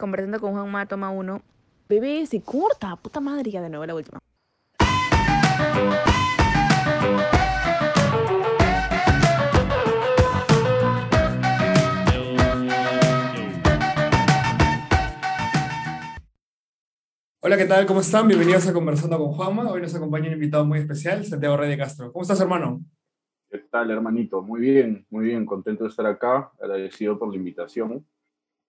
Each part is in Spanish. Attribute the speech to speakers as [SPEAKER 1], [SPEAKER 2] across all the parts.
[SPEAKER 1] conversando con Juanma, toma uno. Bebé, se corta, puta madre, ya de nuevo la última.
[SPEAKER 2] Hola, ¿qué tal? ¿Cómo están? Bienvenidos a Conversando con Juanma. Hoy nos acompaña un invitado muy especial, Santiago Rey de Castro. ¿Cómo estás, hermano?
[SPEAKER 3] ¿Qué tal, hermanito? Muy bien, muy bien. Contento de estar acá. Agradecido por la invitación.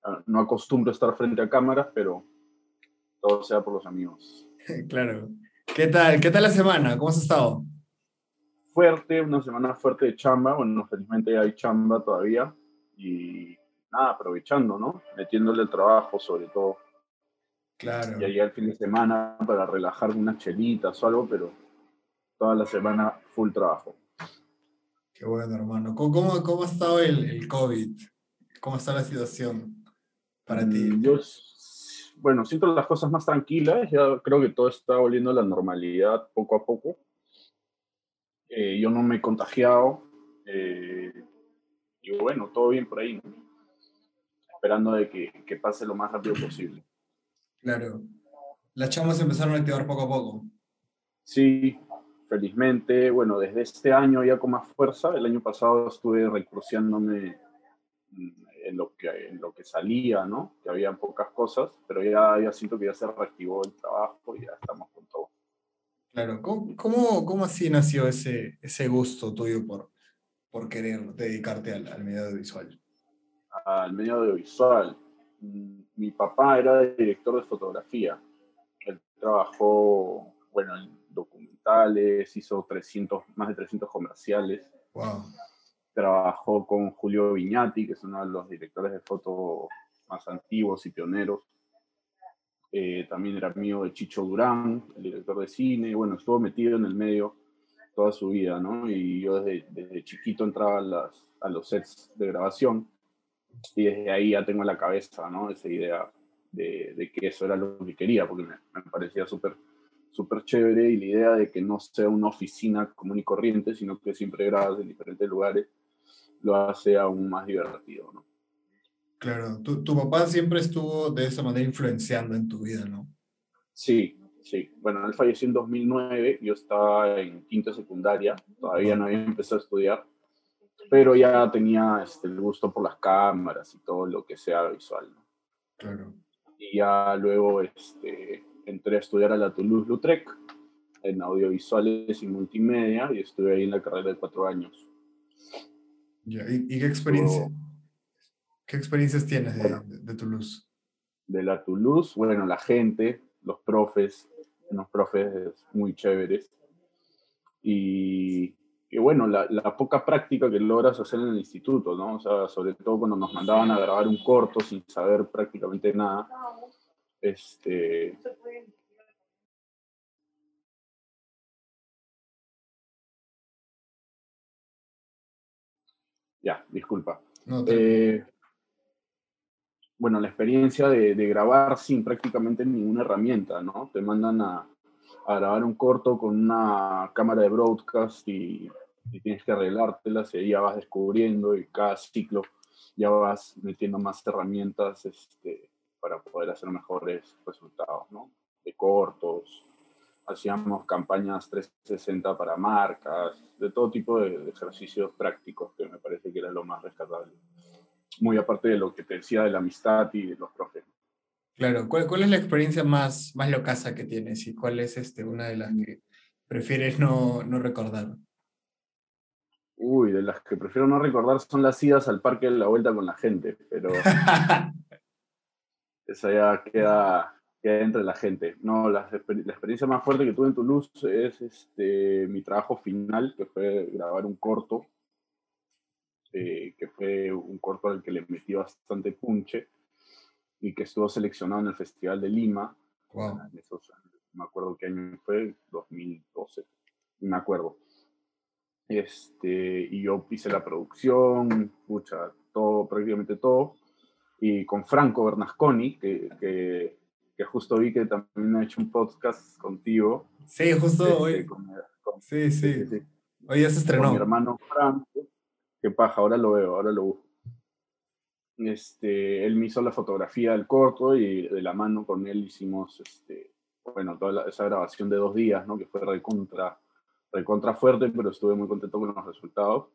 [SPEAKER 3] Ah, No acostumbro a estar frente a cámaras, pero todo sea por los amigos.
[SPEAKER 2] claro. ¿Qué tal? ¿Qué tal la semana? ¿Cómo has estado?
[SPEAKER 3] Fuerte, una semana fuerte de chamba. Bueno, felizmente hay chamba todavía. Y nada, aprovechando, ¿no? Metiéndole el trabajo, sobre todo.
[SPEAKER 2] Claro.
[SPEAKER 3] Y allá el fin de semana para relajar unas chelitas o algo, pero toda la semana full trabajo.
[SPEAKER 2] Qué bueno, hermano. ¿Cómo, cómo, cómo ha estado el, el COVID? ¿Cómo está la situación para ti?
[SPEAKER 3] Mm, Yo, bueno, siento las cosas más tranquilas, ya creo que todo está volviendo a la normalidad poco a poco. Eh, yo no me he contagiado, eh, y bueno, todo bien por ahí, ¿no? Esperando de que, que pase lo más rápido posible.
[SPEAKER 2] Claro. Las chamas empezaron a activar poco a poco.
[SPEAKER 3] Sí, felizmente, bueno, desde este año ya con más fuerza, el año pasado estuve recruciándome mm, en lo que, en lo que salía, ¿no? Que había pocas cosas, pero ya, ya siento que ya se reactivó el trabajo y ya estamos con todo.
[SPEAKER 2] Claro. ¿Cómo, cómo, cómo así nació ese, ese gusto tuyo por, por querer dedicarte al, al medio audiovisual?
[SPEAKER 3] Al medio audiovisual, mm, mi papá era director de fotografía. Él trabajó, bueno, en documentales, hizo 300, más de 300 comerciales.
[SPEAKER 2] Wow.
[SPEAKER 3] Trabajó con Julio Viñati, que es uno de los directores de foto más antiguos y pioneros. Eh, también era amigo de Chicho Durán, el director de cine. Bueno, estuvo metido en el medio toda su vida, ¿no? Y yo desde, chiquito entraba a, los sets de grabación y desde ahí ya tengo en la cabeza, ¿no? Esa idea de, de que eso era lo que quería, porque me, me parecía súper súper chévere y la idea de que no sea una oficina común y corriente, sino que siempre grabas en diferentes lugares, lo hace aún más divertido, ¿no?
[SPEAKER 2] Claro. Tu, tu papá siempre estuvo de esa manera influenciando en tu vida, ¿no?
[SPEAKER 3] Sí, sí. Bueno, él falleció en 2009, yo estaba en quinto de secundaria, todavía no había empezado a estudiar, pero ya tenía este, el gusto por las cámaras y todo lo que sea visual, ¿no?
[SPEAKER 2] Claro.
[SPEAKER 3] Y ya luego este, entré a estudiar a la Toulouse-Lautrec en audiovisuales y multimedia y estuve ahí en la carrera de cuatro años.
[SPEAKER 2] Ya, ¿Y, y qué experiencia?
[SPEAKER 3] Luego-
[SPEAKER 2] ¿Qué experiencias tienes de, de, de Toulouse?
[SPEAKER 3] de la Toulouse, bueno, la gente, los profes, unos profes muy chéveres. Y, y bueno, la, la poca práctica que logras hacer en el instituto, ¿no? O sea, sobre todo cuando nos mandaban a grabar un corto sin saber prácticamente nada. Este, ya, disculpa.
[SPEAKER 2] No.
[SPEAKER 3] Eh, bueno, la experiencia de, de grabar sin prácticamente ninguna herramienta, ¿no? Te mandan a, a grabar un corto con una cámara de broadcast y, y tienes que arreglártelas y ahí ya vas descubriendo y cada ciclo ya vas metiendo más herramientas este, para poder hacer mejores resultados, ¿no? De cortos, hacíamos campañas 360 para marcas, de todo tipo de, de ejercicios prácticos que me parece que era lo más rescatable muy aparte de lo que te decía de la amistad y de los profes.
[SPEAKER 2] Claro, ¿cuál, cuál es la experiencia más, más locaza que tienes y cuál es este, una de las que prefieres no, no recordar?
[SPEAKER 3] Uy, de las que prefiero no recordar son las idas al parque de la vuelta con la gente, pero esa ya queda, entre la gente. No, la, la experiencia más fuerte que tuve en Toulouse es este, mi trabajo final, que fue grabar un corto, eh, que fue un corto al que le metí bastante punche y que estuvo seleccionado en el Festival de Lima.
[SPEAKER 2] Wow.
[SPEAKER 3] en esos me acuerdo qué año fue, 2012, no me acuerdo. Este, y yo hice la producción, pucha, todo, prácticamente todo, y con Franco Bernasconi, que, que, que justo vi que también ha hecho un podcast contigo.
[SPEAKER 2] Sí, justo
[SPEAKER 3] este,
[SPEAKER 2] hoy.
[SPEAKER 3] con, con-
[SPEAKER 2] Sí, sí. Hoy ya se
[SPEAKER 3] con mi
[SPEAKER 2] estrenó.
[SPEAKER 3] hermano Franco. Qué paja, ahora lo veo, ahora lo busco. este, él me hizo la fotografía del corto y de la mano con él hicimos, este, bueno, toda esa grabación de dos días, ¿no? Que fue recontra, recontra fuerte, pero estuve muy contento con los resultados.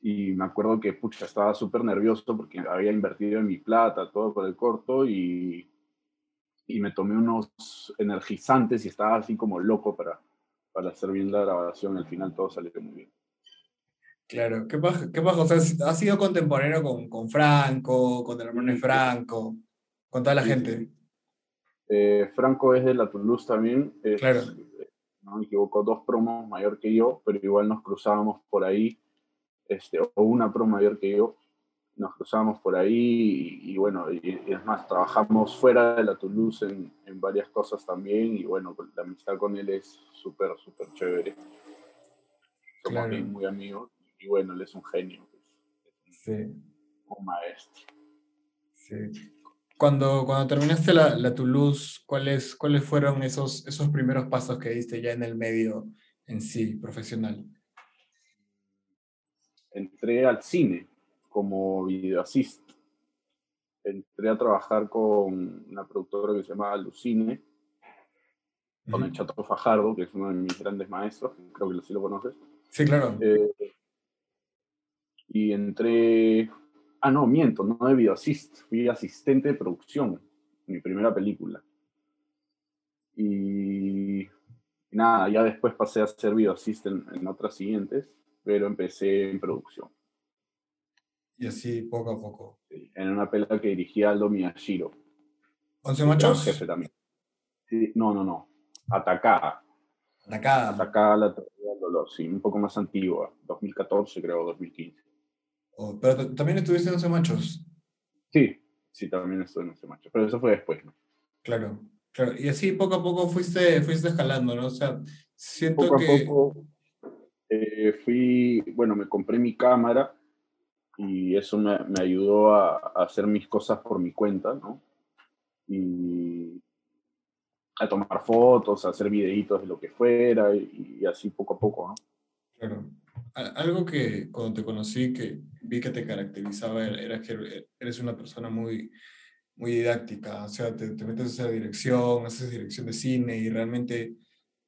[SPEAKER 3] Y me acuerdo que, pucha, estaba súper nervioso porque había invertido en mi plata, todo por el corto y, y me tomé unos energizantes y estaba así como loco para, para hacer bien la grabación. Al final todo salió muy bien.
[SPEAKER 2] Claro, ¿qué pasa? ¿Qué? O sea, has sido contemporáneo con, con Franco, con el hermano Franco, con toda la gente.
[SPEAKER 3] Eh, Franco es de la Toulouse también. Es,
[SPEAKER 2] Claro.
[SPEAKER 3] No me equivoco, dos promos mayor que yo, pero igual nos cruzábamos por ahí, este, o una promo mayor que yo, nos cruzábamos por ahí y, y bueno, y, y es más, trabajamos fuera de la Toulouse en, en varias cosas también y bueno, pues, la amistad con él es súper, súper chévere. Somos
[SPEAKER 2] Claro.
[SPEAKER 3] muy amigos y bueno, él es un genio, pues,
[SPEAKER 2] Sí,
[SPEAKER 3] un maestro.
[SPEAKER 2] sí. Cuando, cuando terminaste la, la Toulouse, ¿cuáles, ¿cuáles fueron esos, esos primeros pasos que diste ya en el medio en sí, profesional?
[SPEAKER 3] entré al cine como video assist. Entré a trabajar con una productora que se llama Lucine, con el Chato Fajardo, que es uno de mis grandes maestros, creo que sí lo conoces.
[SPEAKER 2] Sí, claro.
[SPEAKER 3] Eh, y entré, ah, no, miento, no de video assist, fui asistente de producción, mi primera película. Y nada, ya después pasé a ser video assist en, en otras siguientes, pero empecé en producción.
[SPEAKER 2] Y así, poco a poco.
[SPEAKER 3] En una película que dirigía Aldo Miyashiro.
[SPEAKER 2] ¿Once
[SPEAKER 3] que era
[SPEAKER 2] machos?
[SPEAKER 3] jefe también. Sí, no, no, no. Atacada.
[SPEAKER 2] Acá.
[SPEAKER 3] Atacada la tragedia del dolor, sí, un poco más antigua. 2014, creo, 2015.
[SPEAKER 2] Oh, pero también estuviste en Once machos.
[SPEAKER 3] Sí, sí, también estuve en ese macho. Pero eso fue después, ¿no?
[SPEAKER 2] Claro, claro. Y así poco a poco fuiste, fuiste escalando, ¿no? O sea, siento
[SPEAKER 3] Poco a
[SPEAKER 2] que...
[SPEAKER 3] poco eh, fui, bueno, me compré mi cámara y eso me, me ayudó a, a hacer mis cosas por mi cuenta, ¿no? Y a tomar fotos, a hacer videitos de lo que fuera y, y así poco a poco, ¿no?
[SPEAKER 2] Claro. Algo que cuando te conocí, que vi que te caracterizaba, era era que er- eres una persona muy, muy didáctica. O sea, te, te metes a hacer dirección, haces dirección de cine y realmente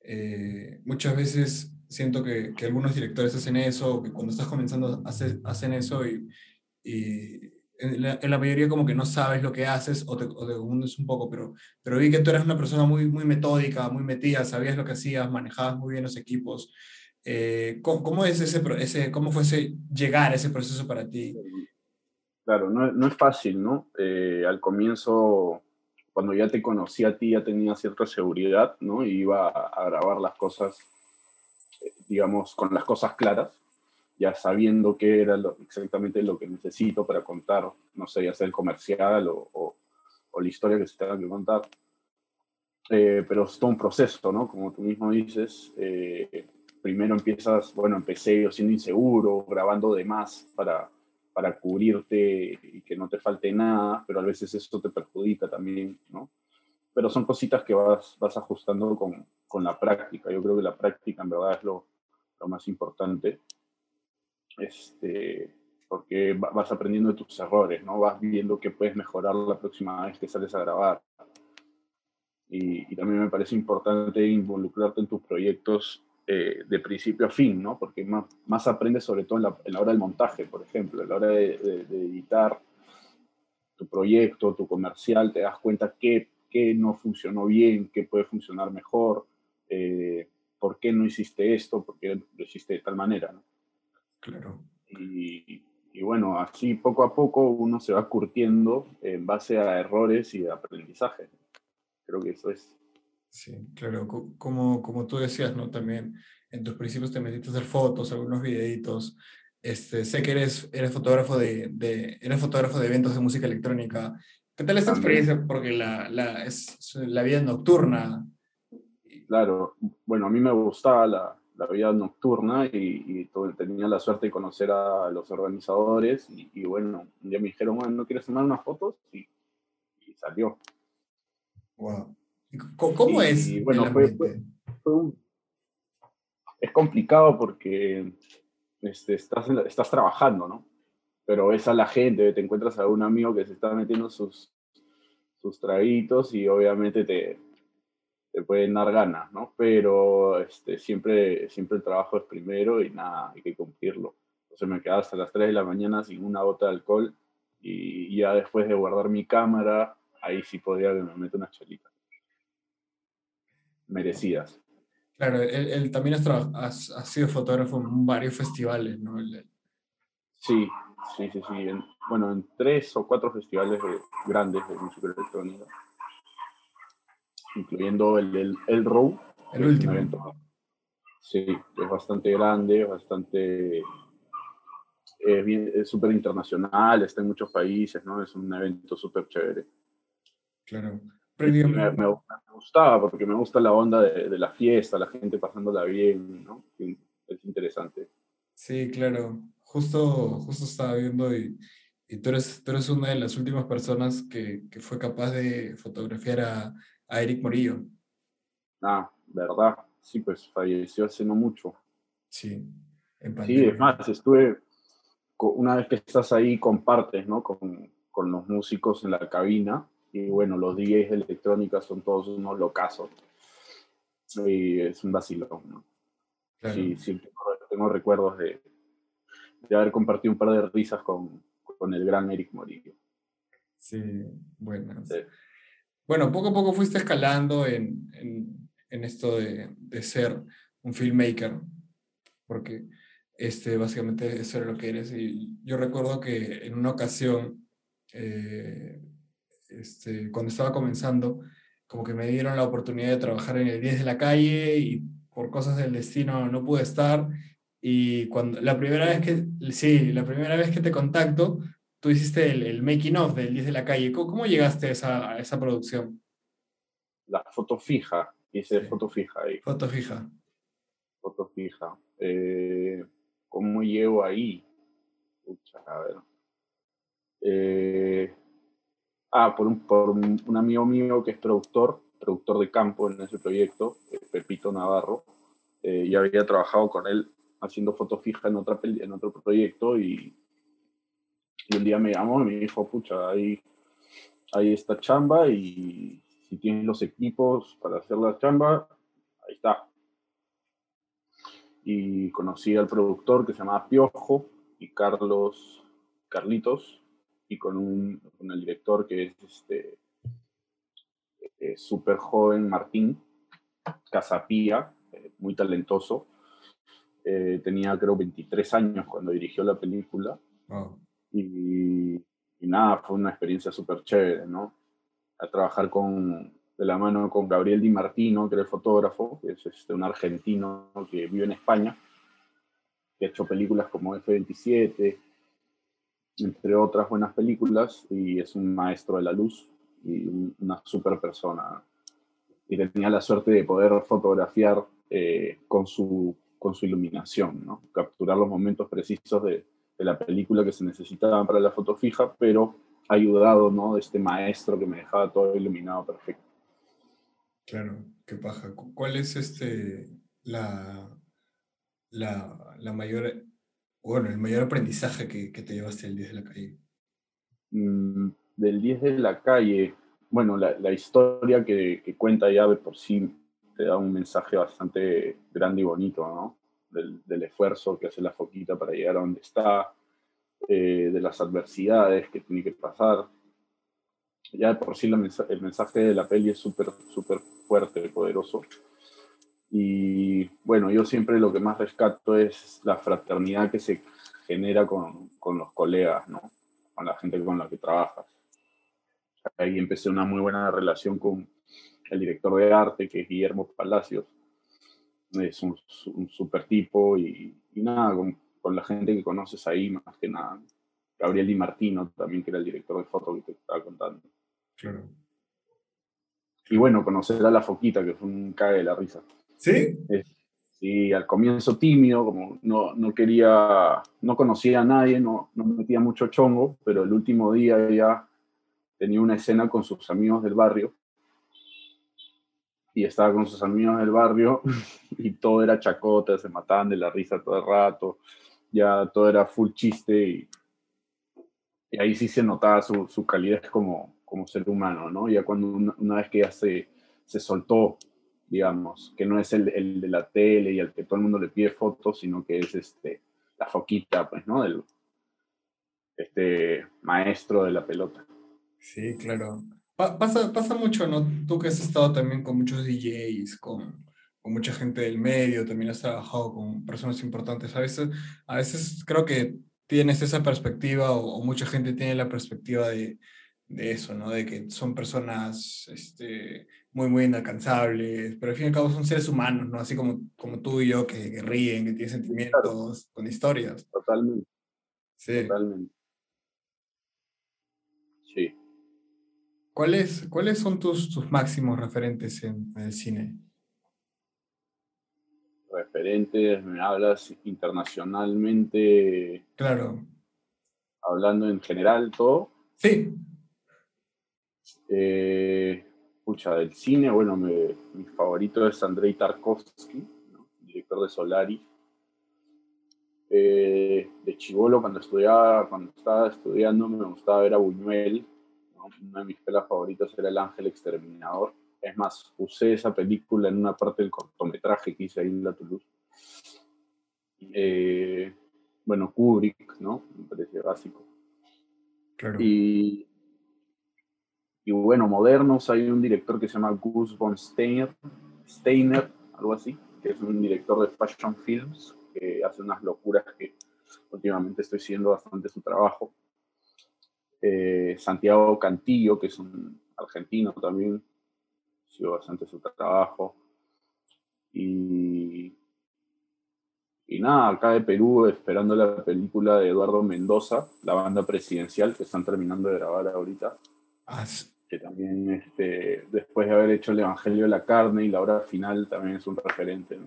[SPEAKER 2] eh, muchas veces siento que, que algunos directores hacen eso, que cuando estás comenzando hace- hacen eso y, y en, la, en la mayoría como que no sabes lo que haces o te, o te confundes un poco, pero, pero vi que tú eras una persona muy, muy metódica, muy metida, sabías lo que hacías, manejabas muy bien los equipos. Eh, ¿cómo, cómo es ese, ese, cómo fue ese llegar a ese proceso para ti?
[SPEAKER 3] Claro, no, no es fácil, ¿no? Eh, al comienzo, cuando ya te conocí a ti, ya tenía cierta seguridad, ¿no? Iba a, a grabar las cosas, digamos, con las cosas claras, ya sabiendo qué era lo- exactamente lo que necesito para contar, no sé, ya sea el comercial o, o- o la historia que se tenga que contar. Eh, pero es todo un proceso, ¿no? Como tú mismo dices, eh, primero empiezas, bueno, empecé yo siendo inseguro, grabando de más para, para cubrirte y que no te falte nada, pero a veces eso te perjudica también, ¿no? Pero son cositas que vas, vas ajustando con, con la práctica. Yo creo que la práctica en verdad es lo, lo más importante, este, porque va- vas aprendiendo de tus errores, ¿no? Vas viendo que puedes mejorar la próxima vez que sales a grabar. Y, y también me parece importante involucrarte en tus proyectos eh, de principio a fin, ¿no? Porque más, más aprendes sobre todo en la, en la hora del montaje, por ejemplo, a la hora de, de- de editar tu proyecto, tu comercial, te das cuenta qué, qué no funcionó bien, qué puede funcionar mejor, eh, por qué no hiciste esto, por qué lo hiciste de tal manera, ¿no?
[SPEAKER 2] Claro.
[SPEAKER 3] Y, y bueno, así poco a poco uno se va curtiendo en base a errores y aprendizaje. Creo que eso es.
[SPEAKER 2] Sí, claro, co- como, como tú decías, ¿no? También en tus principios te metiste a hacer fotos, algunos videitos. Este, sé que eres, eres fotógrafo de, de, eres fotógrafo de eventos de música electrónica. ¿Qué tal esta
[SPEAKER 3] También.
[SPEAKER 2] experiencia? Porque la, la, es, la vida nocturna.
[SPEAKER 3] Claro, bueno, a mí me gustaba la, la vida nocturna y, y tenía la suerte de conocer a los organizadores y, y bueno, un día me dijeron, bueno, ¿no quieres tomar unas fotos? Y, y salió.
[SPEAKER 2] Wow. ¿Y co- ¿Cómo es
[SPEAKER 3] bueno, fue-? Fue un- Es complicado porque este, estás, la- estás trabajando, ¿no? Pero ves a la gente, te encuentras a un amigo que se está metiendo sus, sus traguitos y obviamente te, te pueden dar ganas, ¿no? Pero este, siempre, siempre el trabajo es primero y nada, hay que cumplirlo. Entonces me quedaba hasta las 3 de la mañana sin una gota de alcohol y ya después de guardar mi cámara, ahí sí podía que me meta unas chelitas. Merecidas.
[SPEAKER 2] Claro, él, también ha, sido fotógrafo en varios festivales, ¿no?
[SPEAKER 3] Sí, sí, sí, sí. bueno, en tres o cuatro festivales grandes de música electrónica, incluyendo el, el, el Row.
[SPEAKER 2] El último. Evento.
[SPEAKER 3] Sí, es bastante grande, bastante es súper internacional, está en muchos países, ¿no? Es un evento súper chévere.
[SPEAKER 2] Claro.
[SPEAKER 3] Me, me, gustaba porque me gusta la onda de, la fiesta, la gente pasándola bien, ¿no? Es interesante.
[SPEAKER 2] Sí, claro. Justo, justo estaba viendo y, y tú, eres, tú eres una de las últimas personas que, que fue capaz de fotografiar a, a Eric Morillo.
[SPEAKER 3] Ah, verdad. Sí, pues falleció hace no mucho.
[SPEAKER 2] Sí.
[SPEAKER 3] En sí, es más, estuve, una vez que estás ahí compartes ¿no? con, con, los músicos en la cabina y bueno, los DJs de electrónica son todos unos locazos y es un vacilón. ¿no? Sí, sí, tengo recuerdos de, de, haber compartido un par de risas con, con el gran Eric Morillo.
[SPEAKER 2] Sí, bueno. Bueno, poco a poco fuiste escalando en, en, en esto de, de ser un filmmaker, porque este, básicamente eso era lo que eres. Y yo recuerdo que en una ocasión, eh, este, cuando estaba comenzando, como que me dieron la oportunidad de trabajar en el 10 de la calle y por cosas del destino no pude estar. Y cuando la primera vez que, sí, la primera vez que te contacto, tú hiciste el, el making of del 10 de la calle. ¿Cómo, llegaste a esa, a esa, producción?
[SPEAKER 3] La foto fija, hice foto fija ahí.
[SPEAKER 2] Foto fija.
[SPEAKER 3] Foto fija. Eh, ¿Cómo llego ahí? a ver. Eh, ah, por un, por un, amigo mío que es productor, productor de campo en ese proyecto, eh, Pepito Navarro. Eh, ya había trabajado con él haciendo foto fija en, otra, en otro proyecto y, y un día me llamó y me dijo, pucha, ahí, ahí está chamba y si tienes los equipos para hacer la chamba, ahí está y conocí al productor que se llamaba Piojo y Carlos Carlitos y con, un, el director que es este eh, súper joven Martín Casapía, eh, muy talentoso. Eh, tenía creo 23 años cuando dirigió la película. Y, y, nada, fue una experiencia súper chévere, ¿no? A trabajar con, de la mano con Gabriel Di Martino, que era el fotógrafo, que es este, un argentino que vive en España, que ha hecho películas como F-27, entre otras buenas películas, y es un maestro de la luz y una super persona. Y tenía la suerte de poder fotografiar eh, con, su, con su iluminación, ¿no? capturar los momentos precisos de, de la película que se necesitaban para la foto fija, pero ayudado ¿no? de este maestro que me dejaba todo iluminado perfecto.
[SPEAKER 2] Claro, qué paja. ¿Cuál es este la, la, la mayor, bueno, el mayor aprendizaje que, que, te llevaste del 10 de la calle?
[SPEAKER 3] Mm, del 10 de la calle, bueno, la, la historia que, que, cuenta ya de por sí te da un mensaje bastante grande y bonito, ¿no? Del, del esfuerzo que hace la foquita para llegar a donde está, eh, de las adversidades que tiene que pasar. Ya de por sí el mensaje de la peli es súper, súper fuerte, poderoso. Y bueno, yo siempre lo que más rescato es la fraternidad que se genera con, con los colegas, ¿no? Con la gente con la que trabajas. Ahí empecé una muy buena relación con el director de arte, que es Guillermo Palacios. Es un, un super tipo y, y nada, con, con, la gente que conoces ahí, más que nada. Gabriel Di Martino también, que era el director de foto que te estaba contando.
[SPEAKER 2] Claro.
[SPEAKER 3] Y bueno, conocer a la foquita, que fue un cague de la risa.
[SPEAKER 2] ¿Sí?
[SPEAKER 3] sí, al comienzo tímido, como no, no quería, no conocía a nadie, no, no metía mucho chongo, pero el último día ya tenía una escena con sus amigos del barrio. Y estaba con sus amigos del barrio y todo era chacota, se mataban de la risa todo el rato, ya todo era full chiste y, y ahí sí se notaba su, su calidad como, como ser humano, ¿no? Ya cuando una, vez que ya se, se soltó, digamos, que no es el, el, de la tele y al que todo el mundo le pide fotos, sino que es este, la foquita, pues, ¿no? Del, este maestro de la pelota.
[SPEAKER 2] Sí, claro. Pasa, pasa mucho, ¿no? Tú que has estado también con muchos DJs, con, con mucha gente del medio, también has trabajado con personas importantes. A veces, a veces creo que tienes esa perspectiva o, mucha gente tiene la perspectiva de, de, eso, ¿no? De que son personas este, muy, muy inalcanzables, pero al fin y al cabo son seres humanos, ¿no? Así como, como tú y yo que, ríen, que tienen sentimientos, con historias.
[SPEAKER 3] Totalmente. Sí. Totalmente. Sí.
[SPEAKER 2] ¿Cuáles, ¿Cuáles son tus, tus máximos referentes en el cine?
[SPEAKER 3] referentes, me hablas internacionalmente.
[SPEAKER 2] Claro.
[SPEAKER 3] Hablando en general, todo.
[SPEAKER 2] Sí.
[SPEAKER 3] Eh, del cine, bueno, mi favorito es Andrei Tarkovsky, director de Solari. Eh, de Chivolo, cuando estudiaba, cuando estaba estudiando, me gustaba ver a Buñuel. Una de mis pelas favoritas era El Ángel Exterminador. Es más, usé esa película en una parte del cortometraje que hice ahí en La Toulouse. Eh, bueno, Kubrick, ¿no? Me parece básico.
[SPEAKER 2] Claro.
[SPEAKER 3] Y, y bueno, modernos, hay un director que se llama Gus von Steiner, Steiner, algo así, que es un director de fashion films, que hace unas locuras que últimamente estoy siguiendo bastante su trabajo. Eh, Santiago Cantillo, que es un argentino también, sigo bastante su trabajo. Y, y nada, acá de Perú esperando la película de Eduardo Mendoza, la banda presidencial, que están terminando de grabar ahorita.
[SPEAKER 2] Ah,
[SPEAKER 3] que también este, después de haber hecho el Evangelio de la Carne y la hora final también es un referente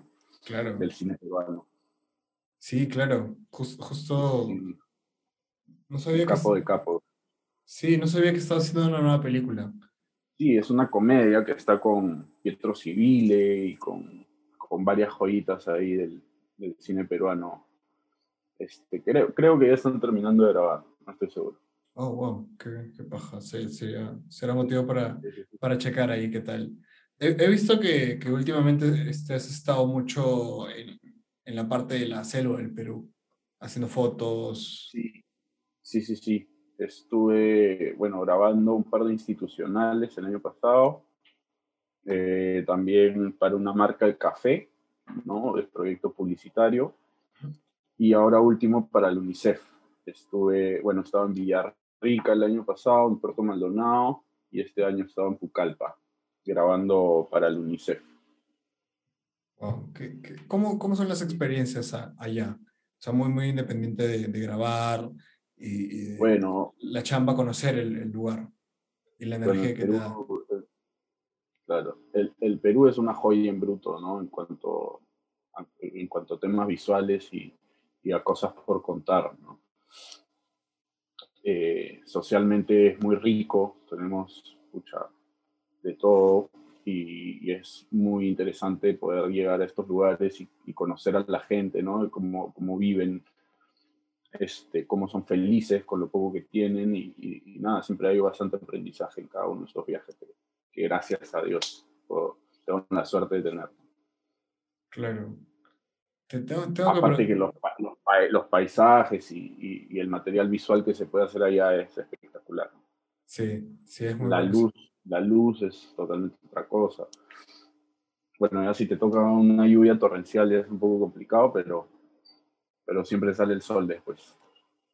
[SPEAKER 2] claro.
[SPEAKER 3] del cine peruano.
[SPEAKER 2] Sí, claro, justo...
[SPEAKER 3] No sabía capo de capo.
[SPEAKER 2] Sí, no sabía que estaba haciendo una nueva película.
[SPEAKER 3] Sí, es una comedia que está con Pietro Civile y con, con varias joyitas ahí del, del, cine peruano. Este, creo, creo que ya están terminando de grabar, no estoy seguro.
[SPEAKER 2] Oh, wow, qué, qué paja. Sí, será motivo para, para checar ahí qué tal. He, he visto que, que últimamente este, has estado mucho en, en, la parte de la selva del Perú, haciendo fotos.
[SPEAKER 3] Sí, sí, sí. sí estuve, bueno, grabando un par de institucionales el año pasado, eh, también para una marca de café, ¿no? El proyecto publicitario, y ahora último para el UNICEF. Estuve, bueno, estaba en Villarrica el año pasado, en Puerto Maldonado, y este año estaba en Pucallpa, grabando para el UNICEF.
[SPEAKER 2] cómo, cómo, son las experiencias allá? O sea, muy, muy independiente de, de grabar, y,
[SPEAKER 3] bueno,
[SPEAKER 2] la chamba conocer el, lugar y la energía que te da.
[SPEAKER 3] Claro, el, el, Perú es una joya en bruto, ¿no? En cuanto a, en cuanto a temas visuales y, y a cosas por contar, ¿no? Eh, socialmente es muy rico, tenemos mucha de todo y, y, es muy interesante poder llegar a estos lugares y, y conocer a la gente, ¿no? Cómo, cómo viven, este, cómo son felices con lo poco que tienen y, nada, siempre hay bastante aprendizaje en cada uno de esos viajes que, gracias a Dios tengo la suerte de tener.
[SPEAKER 2] Claro.
[SPEAKER 3] Aparte que, los, los, paisajes y, y, el material visual que se puede hacer allá es espectacular.
[SPEAKER 2] Sí, sí, es muy
[SPEAKER 3] La luz, la luz es totalmente otra cosa. Bueno, ya si te toca una lluvia torrencial ya es un poco complicado, pero pero siempre sale el sol después.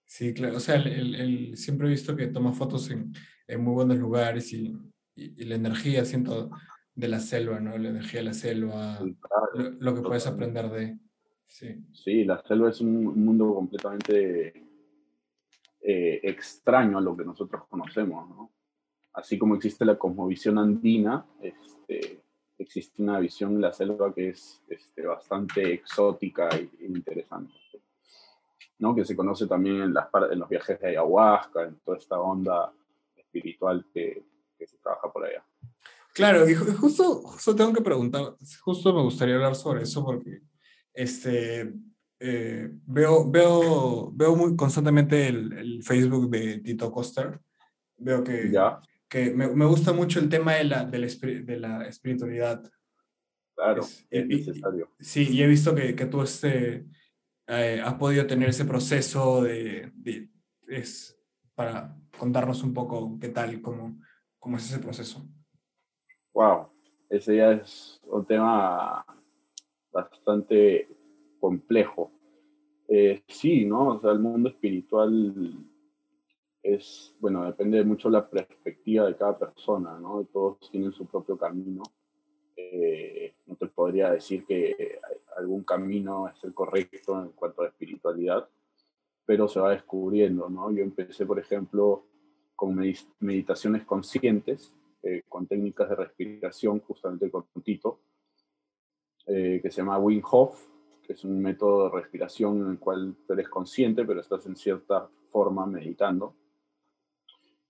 [SPEAKER 2] Sí, claro. O sea, el, el, siempre he visto que toma fotos en, en muy buenos lugares y, y, la energía, siento, de la selva, ¿no? La energía de la selva, lo, que puedes aprender de... Sí.
[SPEAKER 3] sí, la selva es un mundo completamente eh, extraño a lo que nosotros conocemos, ¿no? Así como existe la cosmovisión andina, este, existe una visión en la selva que es este, bastante exótica e interesante. ¿no? que se conoce también en, las, en los viajes de ayahuasca, en toda esta onda espiritual que, que se trabaja por allá.
[SPEAKER 2] Claro, y justo, justo tengo que preguntar, justo me gustaría hablar sobre eso porque este, eh, veo, veo, veo muy constantemente el, el, Facebook de Tito Coster. Veo que,
[SPEAKER 3] Ya,
[SPEAKER 2] que me, me, gusta mucho el tema de la, de la, de la espiritualidad.
[SPEAKER 3] claro,
[SPEAKER 2] Es-
[SPEAKER 3] es,
[SPEAKER 2] y- y-
[SPEAKER 3] necesario.
[SPEAKER 2] Sí, y he visto que, que tú este, eh, has podido tener ese proceso de, de- es, para contarnos un poco qué tal, cómo, cómo es ese proceso.
[SPEAKER 3] Wow, ese ya es un tema bastante complejo. Eh, sí, ¿no? O sea, el mundo espiritual es, bueno, depende mucho la perspectiva de cada persona, ¿no? Todos tienen su propio camino. Eh, no te podría decir que algún camino es el correcto en cuanto a espiritualidad, pero se va descubriendo, ¿no? Yo empecé, por ejemplo, con meditaciones conscientes, eh, con técnicas de respiración, justamente con Tito, eh, que se llama Wim Hof, que es un método de respiración en el cual eres consciente, pero estás en cierta forma meditando.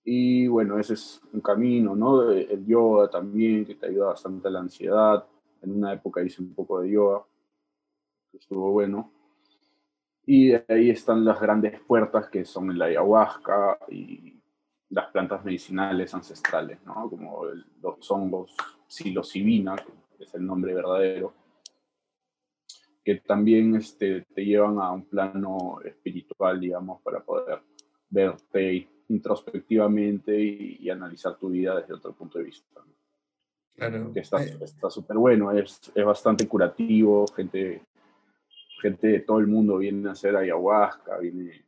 [SPEAKER 3] Y bueno, ese es un camino, ¿no? El yoga también, que te ayuda bastante a la ansiedad. En una época hice un poco de yoga, que estuvo bueno. Y de ahí están las grandes puertas que son el ayahuasca y las plantas medicinales ancestrales, ¿no? Como el- los hongos psilocibina, que es el nombre verdadero, que también este, te llevan a un plano espiritual, digamos, para poder verte introspectivamente y, y analizar tu vida desde otro punto de vista. ¿no?
[SPEAKER 2] Claro.
[SPEAKER 3] Que está
[SPEAKER 2] Eh,
[SPEAKER 3] súper bueno, es, es bastante curativo, gente, gente de todo el mundo viene a hacer ayahuasca, viene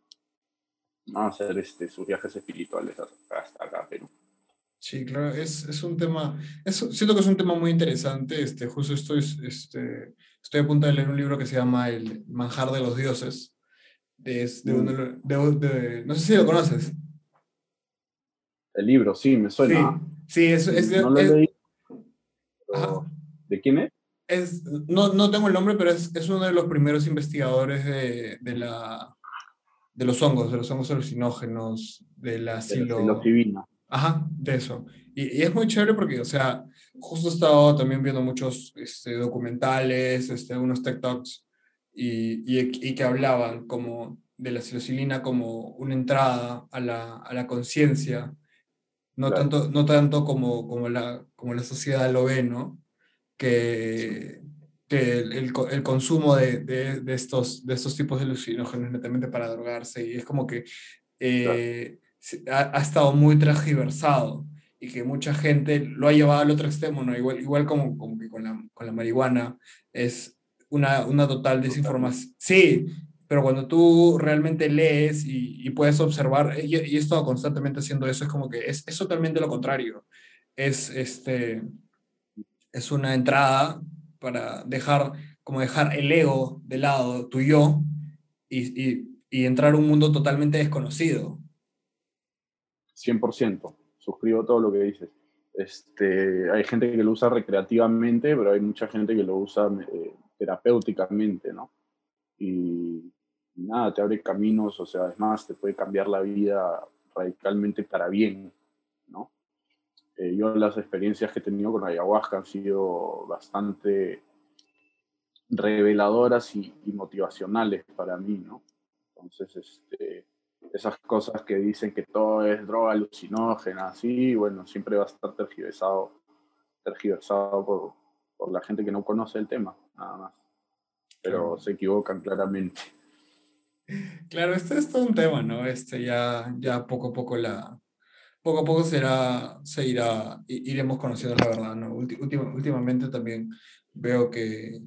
[SPEAKER 3] a hacer este, sus viajes espirituales hasta, acá, Perú.
[SPEAKER 2] Sí, claro, es, es un tema, es, siento que es un tema muy interesante. Este, justo estoy, este, estoy a punto de leer un libro que se llama El manjar de los dioses. De, de, uno de, de- de- no sé si lo conoces.
[SPEAKER 3] El libro, sí, me suena.
[SPEAKER 2] Sí, sí, es, es de-
[SPEAKER 3] no lo
[SPEAKER 2] es-
[SPEAKER 3] leí. pero
[SPEAKER 2] ajá.
[SPEAKER 3] ¿De quién es?
[SPEAKER 2] es- no, no tengo el nombre, pero es, es uno de los primeros investigadores de, de, la, de los hongos, de los hongos alucinógenos, de la
[SPEAKER 3] De
[SPEAKER 2] silo...
[SPEAKER 3] la.
[SPEAKER 2] Ajá, de eso. Y, y es muy chévere porque, o sea, justo he estado también viendo muchos este, documentales, este, unos TikToks, y, y, y que hablaban como de la psilocilina como una entrada a la, a la conciencia, no,
[SPEAKER 3] Claro.
[SPEAKER 2] tanto, no tanto como, como, la, como la sociedad lo ve, ¿no? Que, que el, el co- el consumo de, de, de estos, de estos tipos de alucinógenos netamente para drogarse, y es como que eh, ha, ha estado muy transgiversado y que mucha gente lo ha llevado al otro extremo, ¿no? Igual, igual como, como que con la, con la marihuana es una, una total desinformación. Sí, pero cuando tú realmente lees y, y puedes observar, y, y he estado constantemente haciendo eso, es como que es, es totalmente lo contrario. Es, este, es una entrada para dejar, como dejar el ego de lado, tu yo, y, y, y entrar a un mundo totalmente desconocido.
[SPEAKER 3] 100%. Suscribo todo lo que dices. Este, hay gente que lo usa recreativamente, pero hay mucha gente que lo usa eh, terapéuticamente, ¿no? Y nada, te abre caminos, o sea, es más, te puede cambiar la vida radicalmente para bien, ¿no? Eh, yo las experiencias que he tenido con ayahuasca han sido bastante reveladoras y, y motivacionales para mí, ¿no? Entonces, este, esas cosas que dicen que todo es droga alucinógena, así, bueno, siempre va a estar tergiversado, tergiversado por, por la gente que no conoce el tema, nada más. Pero
[SPEAKER 2] Claro.
[SPEAKER 3] se equivocan claramente.
[SPEAKER 2] Claro, este es todo un tema, ¿no? Este ya, ya poco a poco la, poco a poco será, se irá, iremos conociendo la verdad, ¿no? Última- últimamente también veo que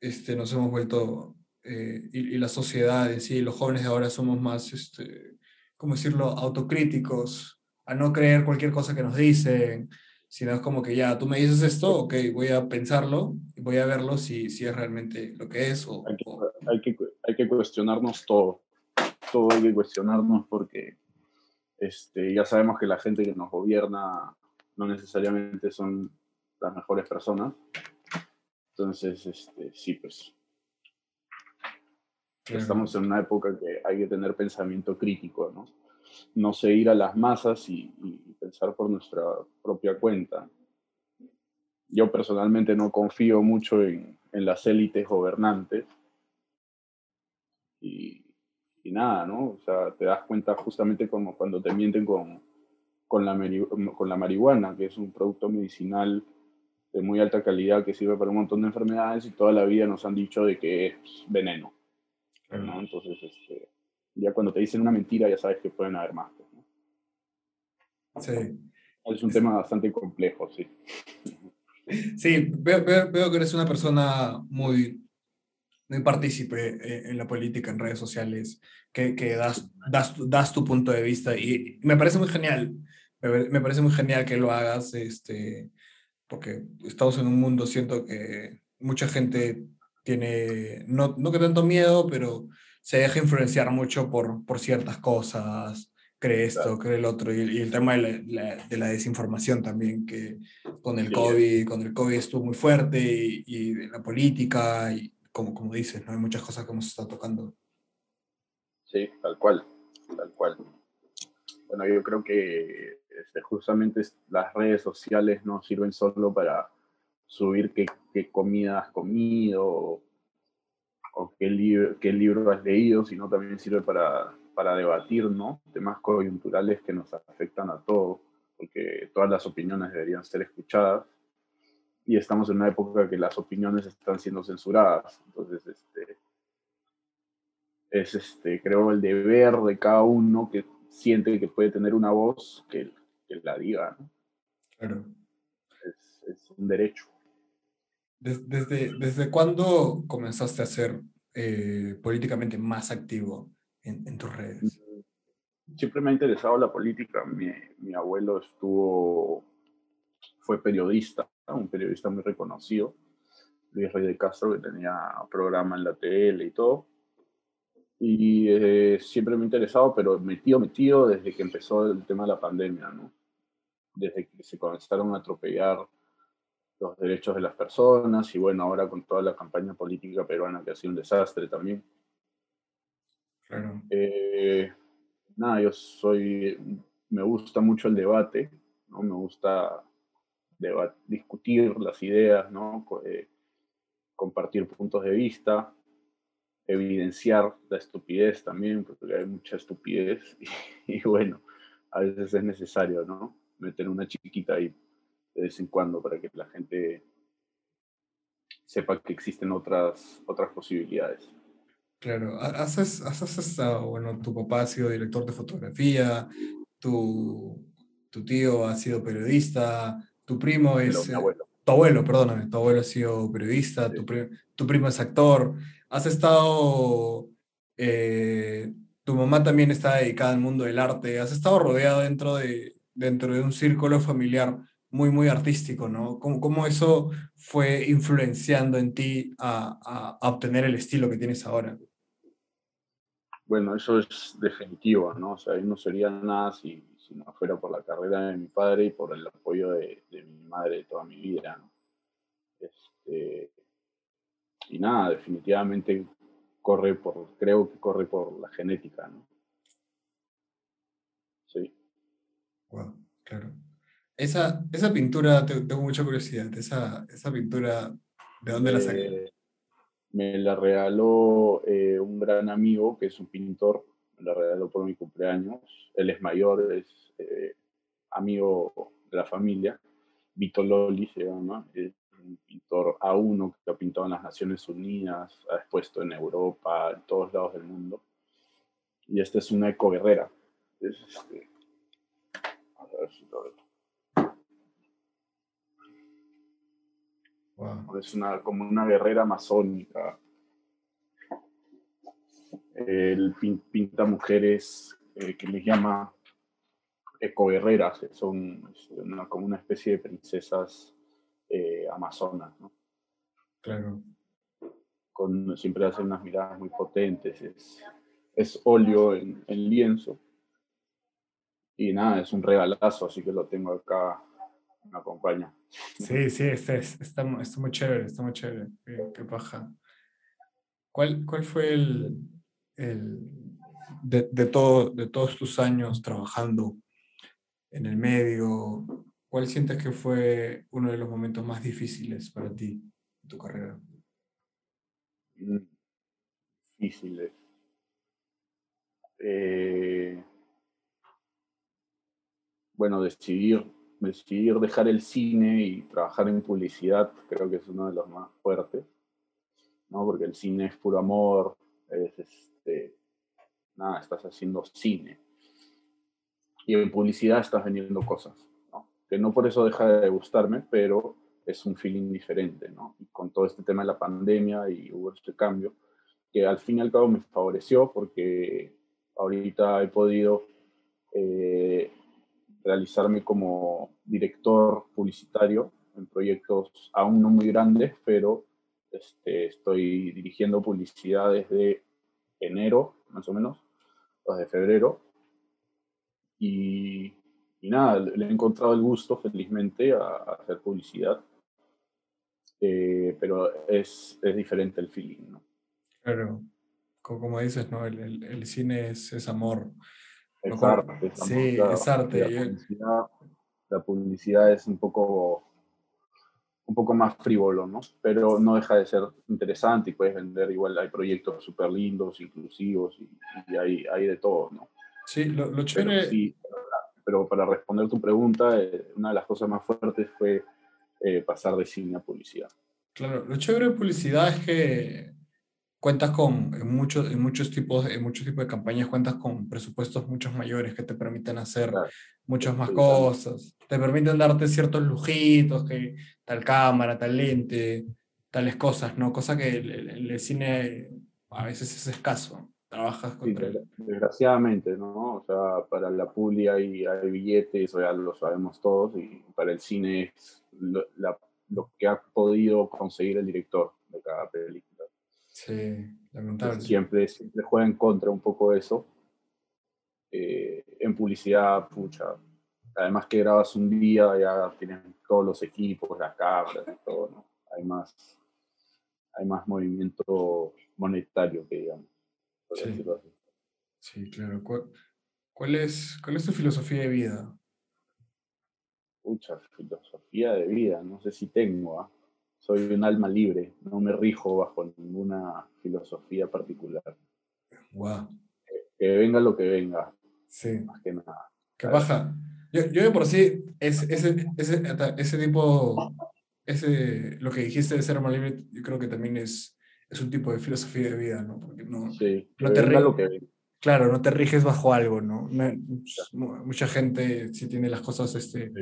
[SPEAKER 2] este, nos hemos vuelto, eh, y, y la sociedad en sí, los jóvenes de ahora somos más, este, ¿cómo decirlo?, autocríticos, a no creer cualquier cosa que nos dicen, sino es como que ya, tú me dices esto, ok, voy a pensarlo voy a verlo si, si es realmente lo que es o...
[SPEAKER 3] Hay que, hay que, hay que cuestionarnos todo. Todo hay que cuestionarnos porque este, ya sabemos que la gente que nos gobierna no necesariamente son las mejores personas. Entonces, este, sí, pues
[SPEAKER 2] Claro.
[SPEAKER 3] estamos en una época que hay que tener pensamiento crítico, ¿no? No seguir a las masas y, y pensar por nuestra propia cuenta. Yo personalmente no confío mucho en, en las élites gobernantes, y nada, ¿no? O sea, te das cuenta justamente como cuando te mienten con, con, la, con la marihuana, que es un producto medicinal de muy alta calidad que sirve para un montón de enfermedades y toda la vida nos han dicho de que es veneno. ¿no? Entonces, este, ya cuando te dicen una mentira ya sabes que pueden haber más. Pues, ¿no?
[SPEAKER 2] Sí.
[SPEAKER 3] Es un tema bastante complejo, sí.
[SPEAKER 2] Sí, veo, veo, que eres una persona muy, muy partícipe eh, en la política, en redes sociales, que, que das, das, das, tu punto de vista y me parece muy genial. Me, parece muy genial que lo hagas, este, porque estamos en un mundo, siento que mucha gente tiene, no, no que tanto miedo, pero se deja influenciar mucho por, por ciertas cosas, cree esto, cree el otro, y, el tema de la, de la, desinformación también, que con el COVID, con el COVID estuvo muy fuerte, y, y la política, y como, como dices, ¿no? hay muchas cosas que hemos estado tocando.
[SPEAKER 3] Sí, tal cual, tal cual. Bueno, yo creo que este, justamente las redes sociales no sirven solo para subir qué, qué comida has comido o, qué, libro, qué libro has leído, sino también sirve para para debatir, ¿no? Temas coyunturales que nos afectan a todos, porque todas las opiniones deberían ser escuchadas y estamos en una época que las opiniones están siendo censuradas. Entonces, este, es, este, creo, el deber de cada uno que siente que puede tener una voz que, que la diga, ¿no?
[SPEAKER 2] Claro.
[SPEAKER 3] Es, es un derecho.
[SPEAKER 2] ¿Desde, ¿Desde cuándo comenzaste a ser eh, políticamente más activo? en, tus redes?
[SPEAKER 3] Siempre me ha interesado la política. Mi, mi abuelo estuvo, fue periodista, un periodista muy reconocido, Luis Rey de Castro, que tenía programa en la tele y todo. Y eh, siempre me ha interesado, pero metido, metido desde que empezó el tema de la pandemia, ¿no? Desde que se comenzaron a atropellar los derechos de las personas y bueno, ahora con toda la campaña política peruana que ha sido un desastre también. Eh, nada, yo soy, me gusta mucho el debate, ¿no? Me gusta discutir las ideas, ¿no? Eh, compartir puntos de vista, evidenciar la estupidez también, porque hay mucha estupidez y, bueno, a veces es necesario, ¿no? Meter una chiquita ahí de vez en cuando para que la gente sepa que existen otras, otras posibilidades.
[SPEAKER 2] Claro, has, has, estado, bueno, tu papá ha sido director de fotografía, tu, tu tío ha sido periodista, tu primo es...
[SPEAKER 3] Mi abuelo.
[SPEAKER 2] Tu abuelo, perdóname, tu abuelo ha sido periodista, tu, tu primo es actor, has estado... Eh, tu mamá también está dedicada al mundo del arte, has estado rodeado dentro de, dentro de un círculo familiar muy, muy artístico, ¿no? ¿Cómo, cómo eso fue influenciando en ti a, a, obtener el estilo que tienes ahora?
[SPEAKER 3] Bueno, eso es definitivo, ¿no? O sea, ahí no sería nada si, si no fuera por la carrera de mi padre y por el apoyo de, de mi madre toda mi vida, ¿no? Este, y nada, definitivamente corre por, creo que corre por la genética, ¿no? Sí.
[SPEAKER 2] Wow, claro. Esa, esa pintura, tengo mucha curiosidad, esa, esa pintura, ¿de dónde la saqué?
[SPEAKER 3] Eh, me la regaló eh, un gran amigo que es un pintor, la regaló por mi cumpleaños. Él es mayor, es eh, amigo de la familia. Vito Loli se llama, es un pintor A1 que ha pintado en las Naciones Unidas, ha expuesto en Europa, en todos lados del mundo. Y esta es una eco guerrera. Es, este, a ver si lo Es una, como una guerrera amazónica. Él pinta mujeres eh, que les llama ecoguerreras, que son este, como una especie de princesas eh, amazonas.
[SPEAKER 2] Claro.
[SPEAKER 3] Con, siempre hacen unas miradas muy potentes. Es, es óleo en, en lienzo. Y nada, es un regalazo, así que lo tengo acá me acompaña.
[SPEAKER 2] Sí, sí, está, está, muy chévere, está muy chévere. Qué, paja. ¿Cuál, ¿Cuál fue el, de, de, de todos tus años trabajando en el medio, cuál sientes que fue uno de los momentos más difíciles para ti en tu carrera?
[SPEAKER 3] Mm, difíciles. eh, bueno, decidir, decidir dejar el cine y trabajar en publicidad, creo que es uno de los más fuertes, ¿no? Porque el cine es puro amor, es este, nada, estás haciendo cine. Y en publicidad estás vendiendo cosas, ¿no? Que no por eso deja de gustarme, pero es un feeling diferente, ¿no? Y con todo este tema de la pandemia y hubo este cambio, que al fin y al cabo me favoreció porque ahorita he podido eh, realizarme como director publicitario en proyectos aún no muy grandes, pero este, estoy dirigiendo publicidad desde enero, más o menos, desde febrero. Y, nada, le he encontrado el gusto, felizmente, a, hacer publicidad. Eh, pero es, es, diferente el feeling, ¿no?
[SPEAKER 2] Claro, como, dices, ¿no? El, el, cine es, es amor.
[SPEAKER 3] Es arte.
[SPEAKER 2] sí, es arte.
[SPEAKER 3] La publicidad, la publicidad es un poco un poco más frívolo, ¿no? Pero no deja de ser interesante y puedes vender igual, hay proyectos súper lindos, inclusivos y, hay, hay, de todo, ¿no?
[SPEAKER 2] Sí, lo, lo chévere...
[SPEAKER 3] Pero, sí, pero para responder tu pregunta, eh, una de las cosas más fuertes fue eh, pasar de cine a publicidad.
[SPEAKER 2] Claro, lo chévere de publicidad es que cuentas con, en muchos, en muchos, tipos, en muchos tipos de campañas, cuentas con presupuestos muchos mayores que te permiten hacer muchas más cosas, te permiten darte ciertos lujitos, que tal cámara, tal lente, tales cosas, ¿no? Cosa que el, el, cine a veces es escaso. Trabajas con
[SPEAKER 3] Desgraciadamente, ¿no? O sea, para la publi hay, hay billetes, ya lo sabemos todos, y para el cine es lo, lo que ha podido conseguir el director de cada película.
[SPEAKER 2] Sí, lamentable.
[SPEAKER 3] Siempre, siempre juega en contra un poco eso. Eh, en publicidad, pucha. Además que grabas un día, ya tienes todos los equipos, las cámaras y todo, ¿no? Hay más, hay más movimiento monetario que digamos.
[SPEAKER 2] Sí. sí, claro. ¿Cuál, es, ¿Cuál es tu filosofía de vida?
[SPEAKER 3] Pucha, filosofía de vida, no sé si tengo, ¿ah? Soy un alma libre, no me rijo bajo ninguna filosofía particular.
[SPEAKER 2] Wow.
[SPEAKER 3] Que, venga lo que venga.
[SPEAKER 2] Sí.
[SPEAKER 3] Más que nada.
[SPEAKER 2] ¿Qué baja? Yo, yo de por sí, ese, ese, ese, ese tipo, ese, lo que dijiste de ser alma libre, yo creo que también es, es un tipo de filosofía de vida, ¿no? Porque no,
[SPEAKER 3] sí,
[SPEAKER 2] no te lo que Claro, no te riges bajo algo, ¿no? mucha gente sí tiene las cosas este,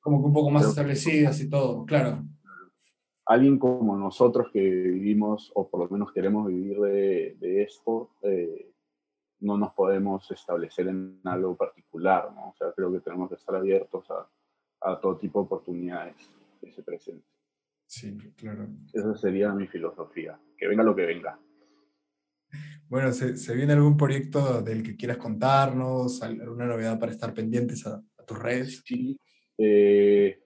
[SPEAKER 2] como que un poco más establecidas y todo, claro
[SPEAKER 3] alguien como nosotros que vivimos, o por lo menos queremos vivir de, esto, eh, no nos podemos establecer en algo particular, ¿no? O sea, creo que tenemos que estar abiertos a, todo tipo de oportunidades que se presenten.
[SPEAKER 2] Sí, claro.
[SPEAKER 3] Esa sería mi filosofía, que venga lo que venga.
[SPEAKER 2] Bueno, ¿se, viene algún proyecto del que quieras contarnos? ¿Alguna novedad para estar pendientes a, tus redes?
[SPEAKER 3] Sí, eh,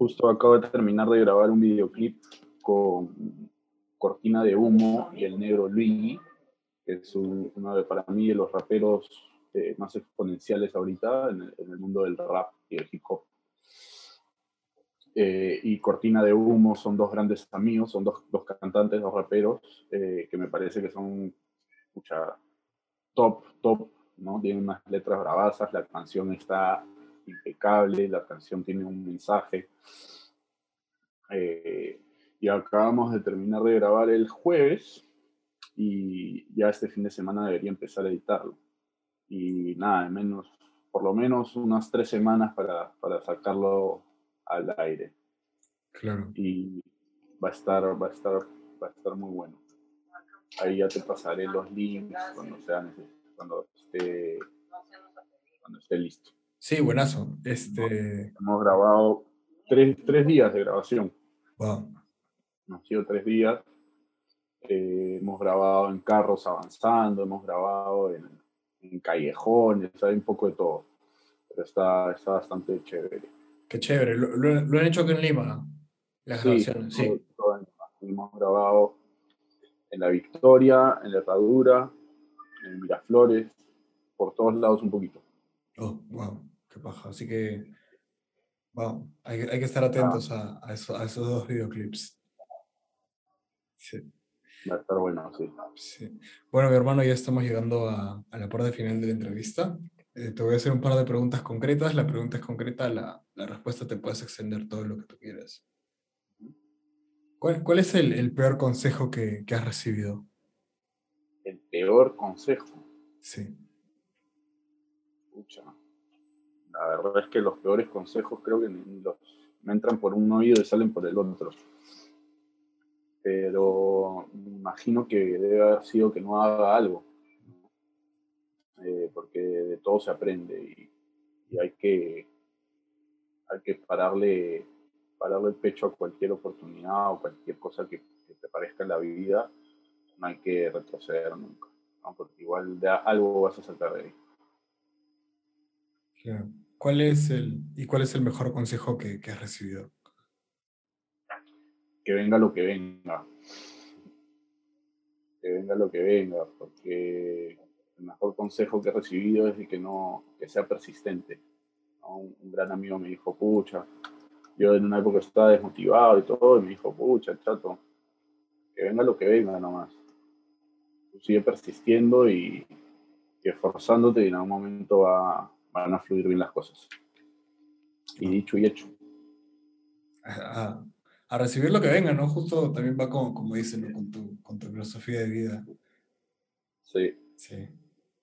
[SPEAKER 3] Justo acabo de terminar de grabar un videoclip con Cortina de Humo y el negro Luigi, que es uno de, para mí de los raperos eh, más exponenciales ahorita en el, mundo del rap y el hip hop. Eh, y Cortina de Humo son dos grandes amigos, son dos, dos cantantes, dos raperos, eh, que me parece que son mucha, top, top, ¿no? Tienen unas letras bravasas, la canción está impecable, la canción tiene un mensaje. Eh, y acabamos de terminar de grabar el jueves y ya este fin de semana debería empezar a editarlo. Y nada, menos, por lo menos unas tres semanas para, para sacarlo al aire.
[SPEAKER 2] Claro.
[SPEAKER 3] Y va a estar, va a estar, va a estar muy bueno. Ahí ya te pasaré los links cuando sea cuando esté, cuando esté listo.
[SPEAKER 2] Sí, buenazo. Este...
[SPEAKER 3] Hemos grabado tres, tres días de grabación.
[SPEAKER 2] Wow.
[SPEAKER 3] Han sido tres días. Eh, hemos grabado en carros avanzando, hemos grabado en, en callejones, hay un poco de todo. Pero está, está bastante chévere.
[SPEAKER 2] Qué chévere. ¿Lo, lo, han hecho aquí en Lima? Las grabaciones, sí.
[SPEAKER 3] hemos grabado en La Victoria, en La Herradura, en Miraflores, por todos lados un poquito.
[SPEAKER 2] Oh, wow qué paja. Así que, wow, hay, hay que estar atentos a, a, eso, a, esos dos videoclips. Sí.
[SPEAKER 3] Va a estar bueno, sí.
[SPEAKER 2] Sí. Bueno, mi hermano, ya estamos llegando a, a la parte final de la entrevista. Eh, te voy a hacer un par de preguntas concretas. La pregunta es concreta, la, la respuesta te puedes extender todo lo que tú quieras. ¿Cuál, cuál es el, el peor consejo que, que has recibido?
[SPEAKER 3] El peor consejo.
[SPEAKER 2] Sí.
[SPEAKER 3] Pucha. La verdad es que los peores consejos creo que ni los, me entran por un oído y salen por el otro. Pero me imagino que debe haber sido que no haga algo. Eh, porque de todo se aprende y, hay que hay que pararle, pararle el pecho a cualquier oportunidad o cualquier cosa que, te parezca en la vida. No hay que retroceder nunca, porque igual de algo vas a sacar de ahí.
[SPEAKER 2] ¿Cuál es el, ¿Y cuál es el mejor consejo que, que has recibido?
[SPEAKER 3] que venga lo que venga. Que venga lo que venga, porque el mejor consejo que he recibido es de que no, que sea persistente. Un, gran amigo me dijo, pucha, yo en una época estaba desmotivado y todo, y me dijo, pucha, chato, que venga lo que venga nomás. Tú sigue persistiendo y esforzándote y en algún momento va, van a fluir bien las cosas. Y dicho y hecho.
[SPEAKER 2] A, a recibir lo que venga, ¿no? Justo también va como, como dicen, ¿no? con, tu, con tu filosofía de vida.
[SPEAKER 3] Sí.
[SPEAKER 2] Sí,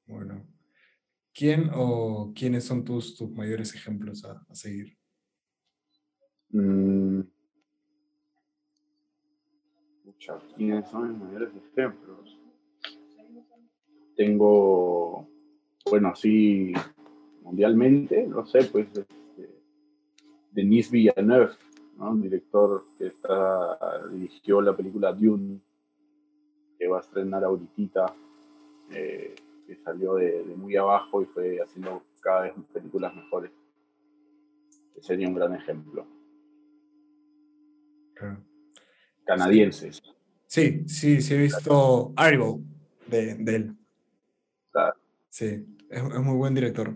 [SPEAKER 2] bueno. ¿Quién o quiénes son tus, tus mayores ejemplos a, a seguir?
[SPEAKER 3] Mm. ¿quiénes son mis mayores ejemplos? Tengo, bueno, sí, mundialmente, no sé, pues, este, Denis Villeneuve, ¿no? Un director que está, dirigió la película Dune, que va a estrenar ahorita, eh, que salió de, de muy abajo y fue haciendo cada vez películas mejores. Ese sería un gran ejemplo.
[SPEAKER 2] Claro.
[SPEAKER 3] Canadienses.
[SPEAKER 2] Sí, sí, sí he visto Arrival de, de él.
[SPEAKER 3] Claro.
[SPEAKER 2] Sí, es, es muy buen director.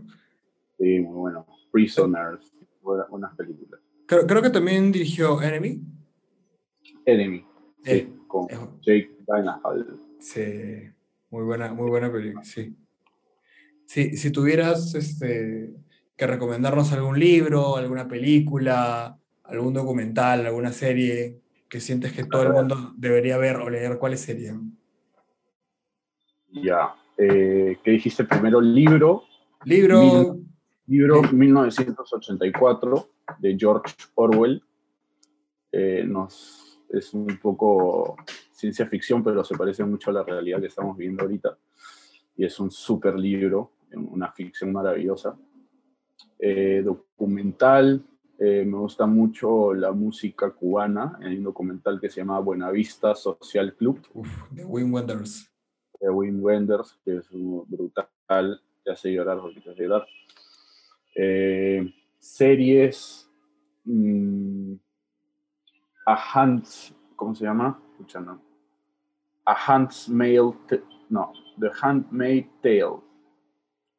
[SPEAKER 3] Sí, muy bueno. Prisoners, buenas, buenas películas.
[SPEAKER 2] Creo, creo que también dirigió Enemy.
[SPEAKER 3] Enemy, sí,
[SPEAKER 2] Eh,
[SPEAKER 3] con
[SPEAKER 2] es-
[SPEAKER 3] Jake Gyllenhaal.
[SPEAKER 2] Sí, muy buena, muy buena película, sí. Sí, si tuvieras este, que recomendarnos algún libro, alguna película, algún documental, alguna serie que sientes que todo el mundo debería ver o leer, ¿cuáles serían?
[SPEAKER 3] Ya. Eh, ¿Qué dijiste primero? Libro.
[SPEAKER 2] Libro,
[SPEAKER 3] Mil- Libro
[SPEAKER 2] Sí.
[SPEAKER 3] 1984 de George Orwell. Eh, nos, es un poco ciencia ficción, pero se parece mucho a la realidad que estamos viviendo ahorita. Y es un súper libro, una ficción maravillosa. Eh, documental, eh, me gusta mucho la música cubana. Hay un documental que se llama Buenavista Social Club
[SPEAKER 2] uf, de Wim Wenders.
[SPEAKER 3] de Wim Wenders, que es un brutal, te hace llorar porque te hace llorar. Eh, series, mm, A Hand's, ¿cómo se llama? Escucha, no. A Hand's Mail, no, The Handmaid Tale.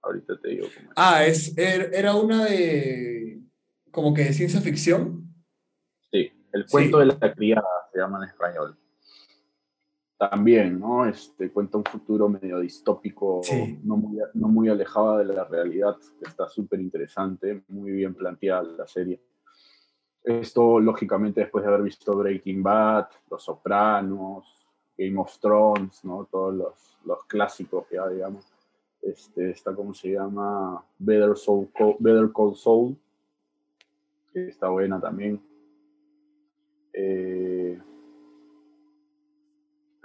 [SPEAKER 3] Ahorita te digo cómo es.
[SPEAKER 2] Ah, es, er- era una de, como que de ciencia ficción.
[SPEAKER 3] Sí, El
[SPEAKER 2] Sí.
[SPEAKER 3] cuento de la criada se llama en español. También, ¿no? Este, cuenta un futuro medio distópico,
[SPEAKER 2] Sí.
[SPEAKER 3] no, muy, no muy alejado de la realidad, que está súper interesante, muy bien planteada la serie. Esto, lógicamente, después de haber visto Breaking Bad, Los Sopranos, Game of Thrones, ¿no? Todos los, los clásicos ya, digamos. Este, está, ¿cómo se llama? Better, Soul, Better Call Saul, que está buena también. Eh,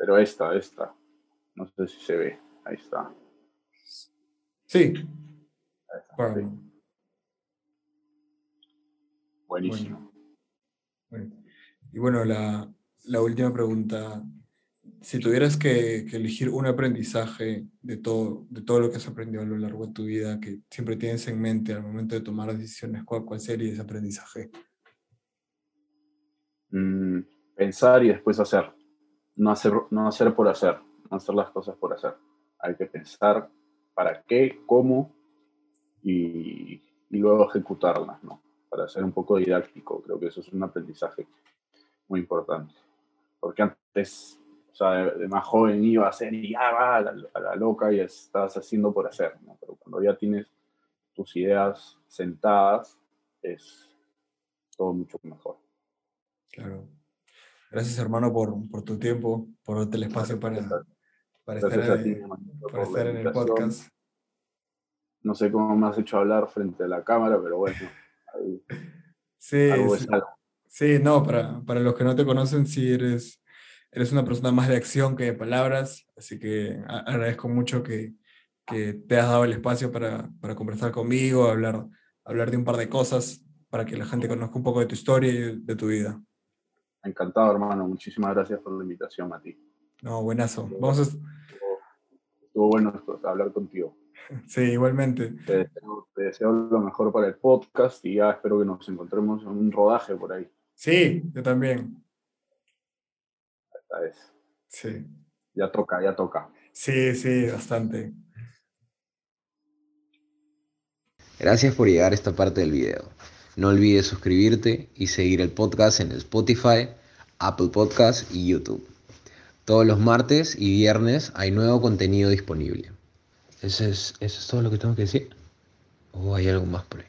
[SPEAKER 3] pero esta, esta. No sé si se ve. Ahí está.
[SPEAKER 2] Sí,
[SPEAKER 3] Ahí está,
[SPEAKER 2] bueno,
[SPEAKER 3] sí. Buenísimo.
[SPEAKER 2] bueno. Y bueno, la, la última pregunta. Si tuvieras que, que elegir un aprendizaje de todo, de todo lo que has aprendido a lo largo de tu vida, que siempre tienes en mente al momento de tomar decisiones, ¿cuál, cuál sería ese aprendizaje?
[SPEAKER 3] Mm, pensar y después hacer. No, hacer. no hacer por hacer. No hacer las cosas por hacer. Hay que pensar para qué, cómo y, y luego ejecutarlas, ¿no? Para ser un poco didáctico. Creo que eso es un aprendizaje muy importante. Porque antes, o sea, de, más joven iba a hacer y ya va a la, loca y estás haciendo por hacer, ¿no? Pero cuando ya tienes tus ideas sentadas, es todo mucho mejor.
[SPEAKER 2] Claro. Gracias, hermano, por, por tu tiempo, por darte el espacio para, para estar, para estar en el podcast.
[SPEAKER 3] No sé cómo me has hecho hablar frente a la cámara, pero bueno.
[SPEAKER 2] sí, sí. sí, no, para, para los que no te conocen, sí eres eres una persona más de acción que de palabras, así que agradezco mucho que, que te has dado el espacio para, para, conversar conmigo, hablar, hablar de un par de cosas, para que la gente conozca un poco de tu historia y de tu vida.
[SPEAKER 3] Encantado, hermano. Muchísimas gracias por la invitación, a ti.
[SPEAKER 2] No, buenazo. Vamos a...
[SPEAKER 3] estuvo, bueno hablar contigo.
[SPEAKER 2] Sí, igualmente.
[SPEAKER 3] Te deseo, te deseo, lo mejor para el podcast y ya espero que nos encontremos en un rodaje por ahí.
[SPEAKER 2] Sí, yo también.
[SPEAKER 3] Sí. Ya toca, ya toca.
[SPEAKER 2] Sí, sí, bastante.
[SPEAKER 4] Gracias por llegar a esta parte del video. No olvides suscribirte y seguir el podcast en Spotify, Apple Podcast y YouTube. Todos los martes y viernes hay nuevo contenido disponible. ¿Eso es, eso es todo lo que tengo que decir? ¿O hay algo más por ahí?